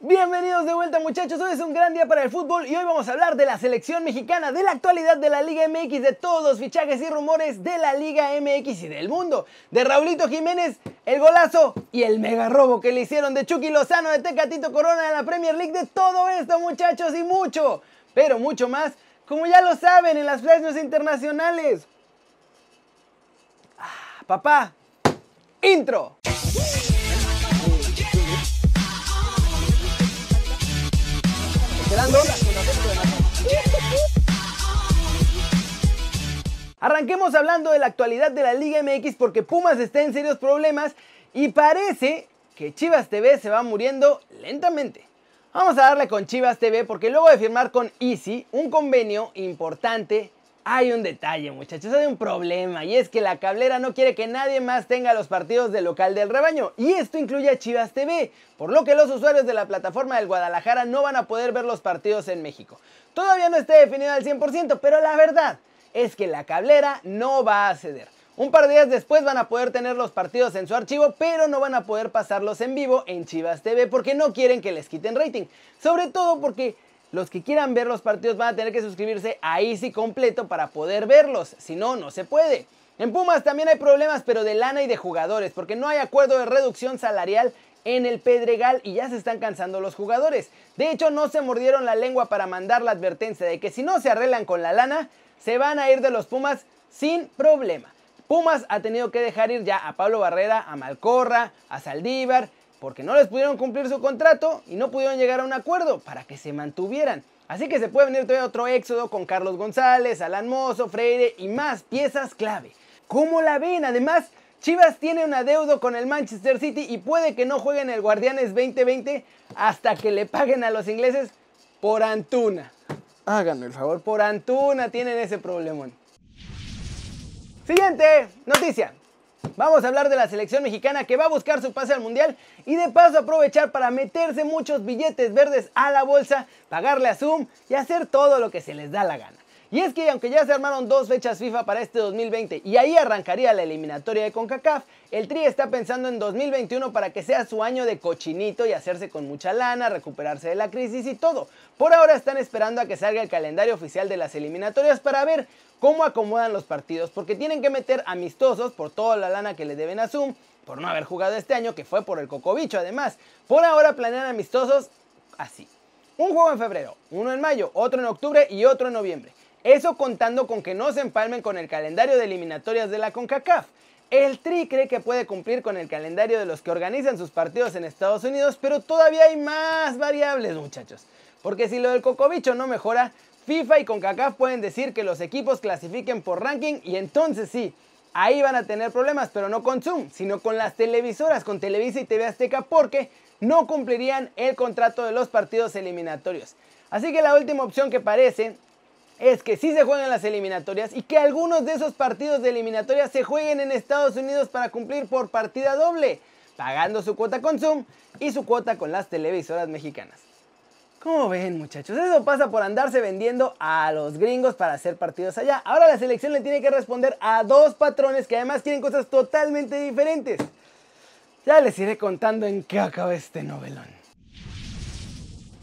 Bienvenidos de vuelta muchachos, hoy es un gran día para el fútbol y hoy vamos a hablar de la selección mexicana, de la actualidad de la Liga MX, de todos los fichajes y rumores de la Liga MX y del mundo, de Raulito Jiménez, el golazo y el mega robo que le hicieron de Chucky Lozano, de Tecatito Corona en la Premier League, de todo esto muchachos y mucho, pero mucho más, como ya lo saben en las flashes internacionales. Ah, papá, intro. Arranquemos hablando de la actualidad de la Liga MX porque Pumas está en serios problemas y parece que Chivas TV se va muriendo lentamente. Vamos a darle con Chivas TV porque luego de firmar con Easy un convenio importante, hay un detalle muchachos, hay un problema y es que la cablera no quiere que nadie más tenga los partidos del local del rebaño y esto incluye a Chivas TV, por lo que los usuarios de la plataforma del Guadalajara no van a poder ver los partidos en México. Todavía no está definido al 100%, pero la verdad es que la cablera no va a ceder. Un par de días después van a poder tener los partidos en su archivo, pero no van a poder pasarlos en vivo en Chivas TV porque no quieren que les quiten rating. Sobre todo porque los que quieran ver los partidos van a tener que suscribirse a Easy completo para poder verlos, si no, no se puede. En Pumas también hay problemas, pero de lana y de jugadores, porque no hay acuerdo de reducción salarial en el Pedregal y ya se están cansando los jugadores. De hecho, no se mordieron la lengua para mandar la advertencia de que si no se arreglan con la lana, se van a ir de los Pumas sin problema. Pumas ha tenido que dejar ir ya a Pablo Barrera, a Malcorra, a Saldívar, porque no les pudieron cumplir su contrato y no pudieron llegar a un acuerdo para que se mantuvieran. Así que se puede venir todavía otro éxodo con Carlos González, Alan Mozo, Freire y más piezas clave. ¿Cómo la ven? Además, Chivas tiene un adeudo con el Manchester City y puede que no jueguen el Guardianes 2020 hasta que le paguen a los ingleses por Antuna. Háganme el favor, por Antuna tienen ese problemón. Siguiente noticia. Vamos a hablar de la selección mexicana que va a buscar su pase al mundial y de paso aprovechar para meterse muchos billetes verdes a la bolsa, pagarle a Zoom y hacer todo lo que se les da la gana. Y es que aunque ya se armaron dos fechas FIFA para este 2020 y ahí arrancaría la eliminatoria de CONCACAF, el Tri está pensando en 2021 para que sea su año de cochinito y hacerse con mucha lana, recuperarse de la crisis y todo. Por ahora están esperando a que salga el calendario oficial de las eliminatorias para ver cómo acomodan los partidos, porque tienen que meter amistosos por toda la lana que le deben a Zoom, por no haber jugado este año, que fue por el cocobicho además. Por ahora planean amistosos así. Un juego en febrero, uno en mayo, otro en octubre y otro en noviembre. Eso contando con que no se empalmen con el calendario de eliminatorias de la CONCACAF. El Tri cree que puede cumplir con el calendario de los que organizan sus partidos en Estados Unidos, pero todavía hay más variables, muchachos. Porque si lo del cocobicho no mejora, FIFA y CONCACAF pueden decir que los equipos clasifiquen por ranking y entonces sí, ahí van a tener problemas, pero no con Zoom, sino con las televisoras, con Televisa y TV Azteca, porque no cumplirían el contrato de los partidos eliminatorios. Así que la última opción que parece es que sí se juegan las eliminatorias y que algunos de esos partidos de eliminatorias se jueguen en Estados Unidos para cumplir por partida doble, pagando su cuota con Zoom y su cuota con las televisoras mexicanas. ¿Cómo ven muchachos? Eso pasa por andarse vendiendo a los gringos para hacer partidos allá. Ahora la selección le tiene que responder a dos patrones que además quieren cosas totalmente diferentes. Ya les iré contando en qué acaba este novelón.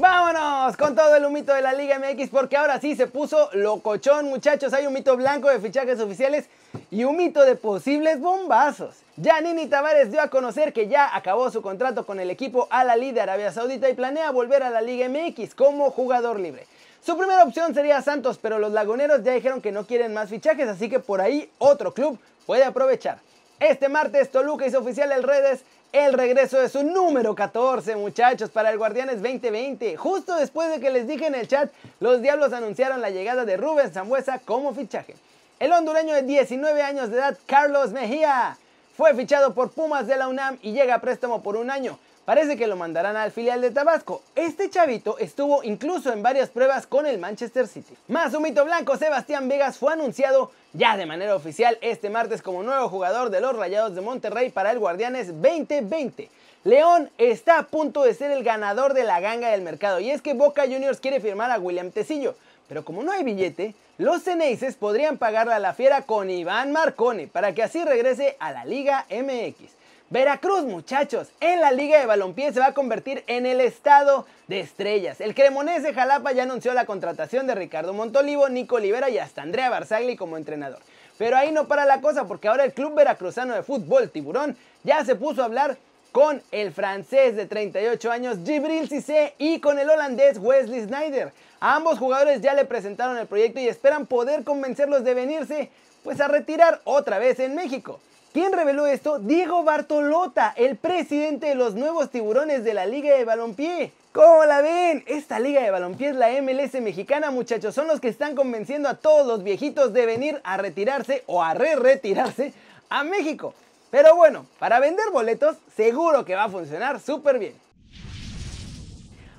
Vámonos con todo el humito de la Liga MX porque ahora sí se puso locochón muchachos. Hay un mito blanco de fichajes oficiales y un mito de posibles bombazos. Nini Tavares dio a conocer que ya acabó su contrato con el equipo Al Ahly de Arabia Saudita y planea volver a la Liga MX como jugador libre. Su primera opción sería Santos, pero los laguneros ya dijeron que no quieren más fichajes, así que por ahí otro club puede aprovechar. Este martes Toluca hizo oficial el redes el regreso de su número 14, muchachos, para el Guardianes 2020. Justo después de que les dije en el chat, los Diablos anunciaron la llegada de Rubén Zambuesa como fichaje. El hondureño de 19 años de edad, Carlos Mejía, fue fichado por Pumas de la UNAM y llega a préstamo por un año. Parece que lo mandarán al filial de Tabasco. Este chavito estuvo incluso en varias pruebas con el Manchester City. Más un mito blanco, Sebastián Vegas fue anunciado ya de manera oficial este martes como nuevo jugador de los Rayados de Monterrey para el Guardianes 2020. León está a punto de ser el ganador de la ganga del mercado y es que Boca Juniors quiere firmar a William Tecillo, pero como no hay billete, los Ceneices podrían pagarle a la fiera con Iván Marcone para que así regrese a la Liga MX. Veracruz, muchachos, en la Liga de Balompié se va a convertir en el estado de estrellas. El Cremonese Jalapa ya anunció la contratación de Ricardo Montolivo, Nico Olivera y hasta Andrea Barzagli como entrenador. Pero ahí no para la cosa porque ahora el club veracruzano de fútbol Tiburón ya se puso a hablar con el francés de 38 años Gibril Cissé y con el holandés Wesley Snyder. Ambos jugadores ya le presentaron el proyecto y esperan poder convencerlos de venirse pues a retirar otra vez en México. ¿Quién reveló esto? Diego Bartolota, el presidente de los nuevos tiburones de la Liga de Balompié. ¿Cómo la ven? Esta Liga de Balompié es la MLS mexicana, muchachos. Son los que están convenciendo a todos los viejitos de venir a retirarse o a re-retirarse a México. Pero bueno, para vender boletos, seguro que va a funcionar súper bien.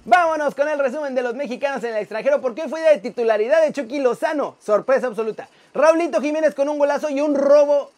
Vámonos con el resumen de los mexicanos en el extranjero porque hoy fue de titularidad de Chucky Lozano. Sorpresa absoluta. Raulito Jiménez con un golazo y un robo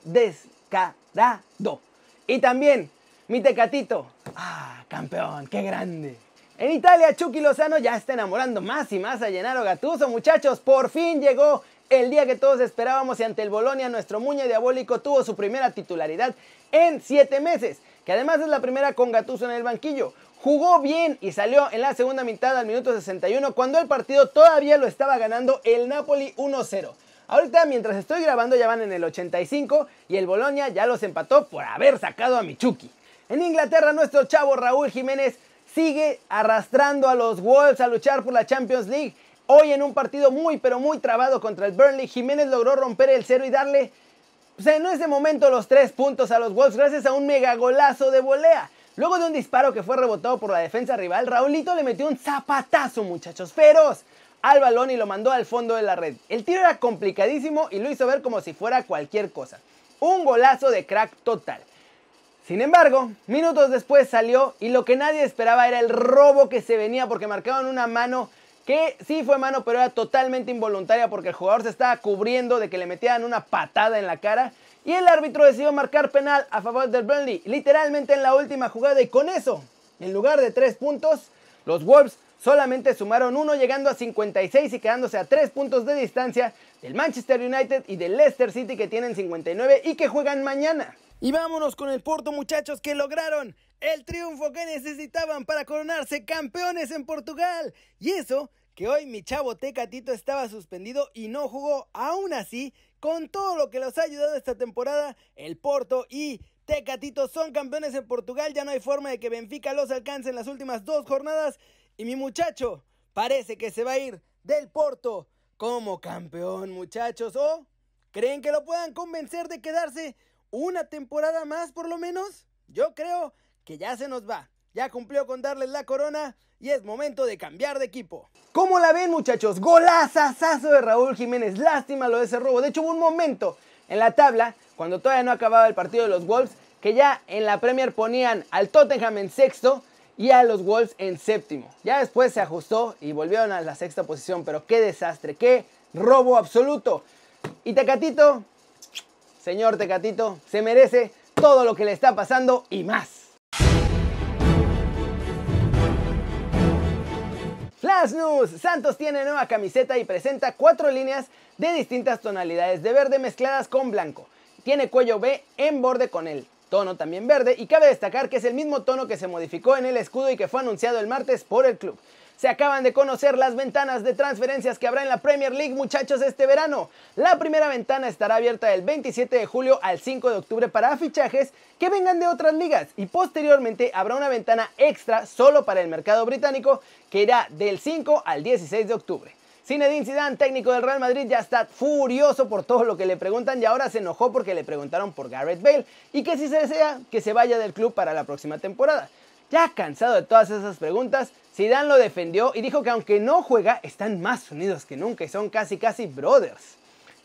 Y también mi tecatito. Ah, campeón, qué grande. En Italia, Chucky Lozano ya está enamorando más y más a Gennaro Gattuso, muchachos. Por fin llegó el día que todos esperábamos y ante el Bolonia nuestro muñe diabólico tuvo su primera titularidad en 7 meses, que además es la primera con Gattuso en el banquillo. Jugó bien y salió en la segunda mitad al minuto 61 cuando el partido todavía lo estaba ganando el Napoli 1-0. Ahorita mientras estoy grabando ya van en el 85 y el Bolonia ya los empató por haber sacado a Michuki. En Inglaterra nuestro chavo Raúl Jiménez sigue arrastrando a los Wolves a luchar por la Champions League. Hoy en un partido muy pero muy trabado contra el Burnley, Jiménez logró romper el cero y darle pues, en ese momento los tres puntos a los Wolves gracias a un mega golazo de volea. Luego de un disparo que fue rebotado por la defensa rival, Raulito le metió un zapatazo, muchachos, feroz al balón y lo mandó al fondo de la red. El tiro era complicadísimo y lo hizo ver como si fuera cualquier cosa. Un golazo de crack total. Sin embargo, minutos después salió y lo que nadie esperaba era el robo que se venía porque marcaban una mano que sí fue mano pero era totalmente involuntaria porque el jugador se estaba cubriendo de que le metían una patada en la cara y el árbitro decidió marcar penal a favor del Burnley, literalmente en la última jugada. Y con eso, en lugar de tres puntos, los Wolves solamente sumaron uno, llegando a 56 y quedándose a tres puntos de distancia del Manchester United y del Leicester City que tienen 59 y que juegan mañana. Y vámonos con el Porto, muchachos, que lograron el triunfo que necesitaban para coronarse campeones en Portugal. Y eso que hoy mi chavo Tecatito estaba suspendido y no jugó. Aún así, con todo lo que los ha ayudado esta temporada, el Porto y Tecatito son campeones en Portugal. Ya no hay forma de que Benfica los alcance en las últimas dos jornadas. Y mi muchacho parece que se va a ir del Porto como campeón, muchachos. ¿O creen que lo puedan convencer de quedarse una temporada más por lo menos? Yo creo que ya se nos va. Ya cumplió con darles la corona y es momento de cambiar de equipo. ¿Cómo la ven muchachos? Golazazazo de Raúl Jiménez. Lástima lo de ese robo. De hecho hubo un momento en la tabla, cuando todavía no acababa el partido de los Wolves, que ya en la Premier ponían al Tottenham en sexto y a los Wolves en séptimo. Ya después se ajustó y volvieron a la sexta posición, pero qué desastre, qué robo absoluto. Y Tecatito, señor Tecatito, se merece todo lo que le está pasando y más. Flash News. Santos tiene nueva camiseta y presenta cuatro líneas de distintas tonalidades de verde mezcladas con blanco. Tiene cuello B en borde con el tono también verde y cabe destacar que es el mismo tono que se modificó en el escudo y que fue anunciado el martes por el club. Se acaban de conocer las ventanas de transferencias que habrá en la Premier League, muchachos, este verano. La primera ventana estará abierta del 27 de julio al 5 de octubre para fichajes que vengan de otras ligas y posteriormente habrá una ventana extra solo para el mercado británico que irá del 5 al 16 de octubre. Zinedine Zidane, técnico del Real Madrid, ya está furioso por todo lo que le preguntan y ahora se enojó porque le preguntaron por Garrett Bale y que si se desea que se vaya del club para la próxima temporada. Ya cansado de todas esas preguntas, Zidane lo defendió y dijo que aunque no juega, están más unidos que nunca y son casi casi brothers.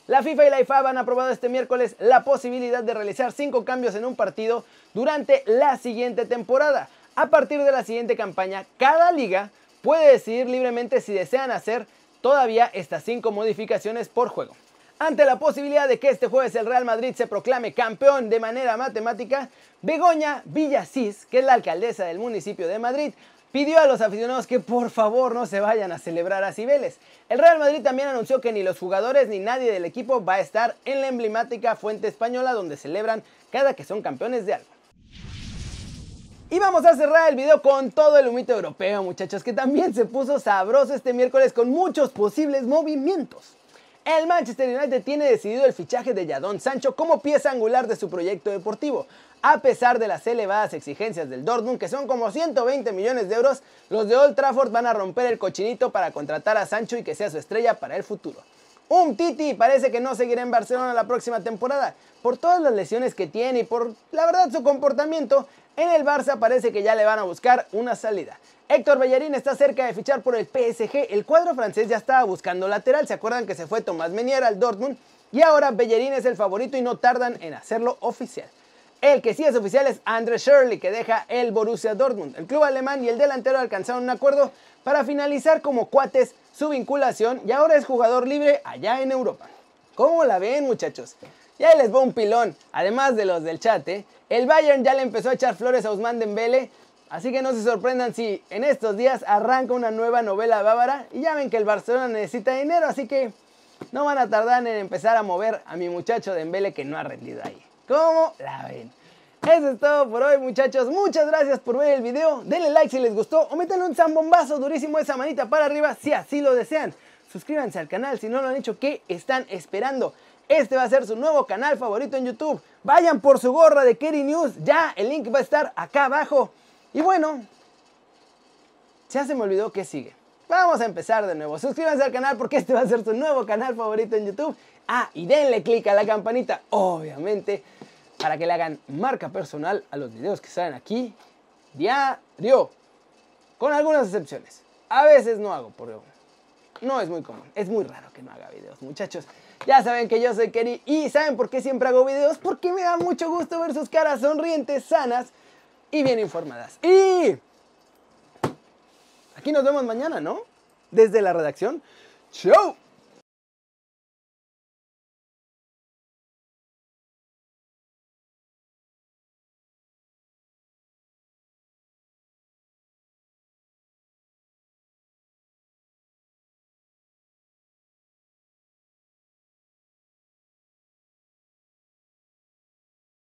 La FIFA y la IFAB han aprobado este miércoles la posibilidad de realizar cinco cambios en un partido durante la siguiente temporada. A partir de la siguiente campaña, cada liga puede decidir libremente si desean hacer todavía estas cinco modificaciones por juego. Ante la posibilidad de que este jueves el Real Madrid se proclame campeón de manera matemática, Begoña Villasís, que es la alcaldesa del municipio de Madrid, pidió a los aficionados que por favor no se vayan a celebrar a Cibeles. El Real Madrid también anunció que ni los jugadores ni nadie del equipo va a estar en la emblemática fuente española donde celebran cada que son campeones de algo. Y vamos a cerrar el video con todo el humito europeo, muchachos, que también se puso sabroso este miércoles con muchos posibles movimientos. El Manchester United tiene decidido el fichaje de Jadon Sancho como pieza angular de su proyecto deportivo. A pesar de las elevadas exigencias del Dortmund, que son como 120 millones de euros, los de Old Trafford van a romper el cochinito para contratar a Sancho y que sea su estrella para el futuro. Un Titi parece que no seguirá en Barcelona la próxima temporada. Por todas las lesiones que tiene y por la verdad su comportamiento, en el Barça parece que ya le van a buscar una salida. Héctor Bellerín está cerca de fichar por el PSG. El cuadro francés ya estaba buscando lateral. ¿Se acuerdan que se fue Tomás Menier al Dortmund? Y ahora Bellerín es el favorito y no tardan en hacerlo oficial. El que sí es oficial es Andre Shirley, que deja el Borussia Dortmund. El club alemán y el delantero alcanzaron un acuerdo para finalizar como cuates su vinculación y ahora es jugador libre allá en Europa. ¿Cómo la ven, muchachos? Ya les va un pilón. Además de los del chat, ¿eh? el Bayern ya le empezó a echar flores a Usman Dembele Así que no se sorprendan si en estos días arranca una nueva novela bávara y ya ven que el Barcelona necesita dinero, así que no van a tardar en empezar a mover a mi muchacho Dembele que no ha rendido ahí. ¿Cómo la ven? Eso es todo por hoy muchachos, muchas gracias por ver el video, denle like si les gustó o métanle un zambombazo durísimo esa manita para arriba si así lo desean. Suscríbanse al canal si no lo han hecho, ¿qué están esperando? Este va a ser su nuevo canal favorito en YouTube. Vayan por su gorra de Kerry News, ya el link va a estar acá abajo. Y bueno, ya se me olvidó que sigue. Vamos a empezar de nuevo. Suscríbanse al canal porque este va a ser su nuevo canal favorito en YouTube. Ah, y denle click a la campanita, obviamente, para que le hagan marca personal a los videos que salen aquí diario. Con algunas excepciones. A veces no hago, porque no es muy común. Es muy raro que no haga videos, muchachos. Ya saben que yo soy Kerry y ¿saben por qué siempre hago videos? Porque me da mucho gusto ver sus caras sonrientes, sanas y bien informadas. Y aquí nos vemos mañana, ¿no? Desde la redacción. ¡Chau!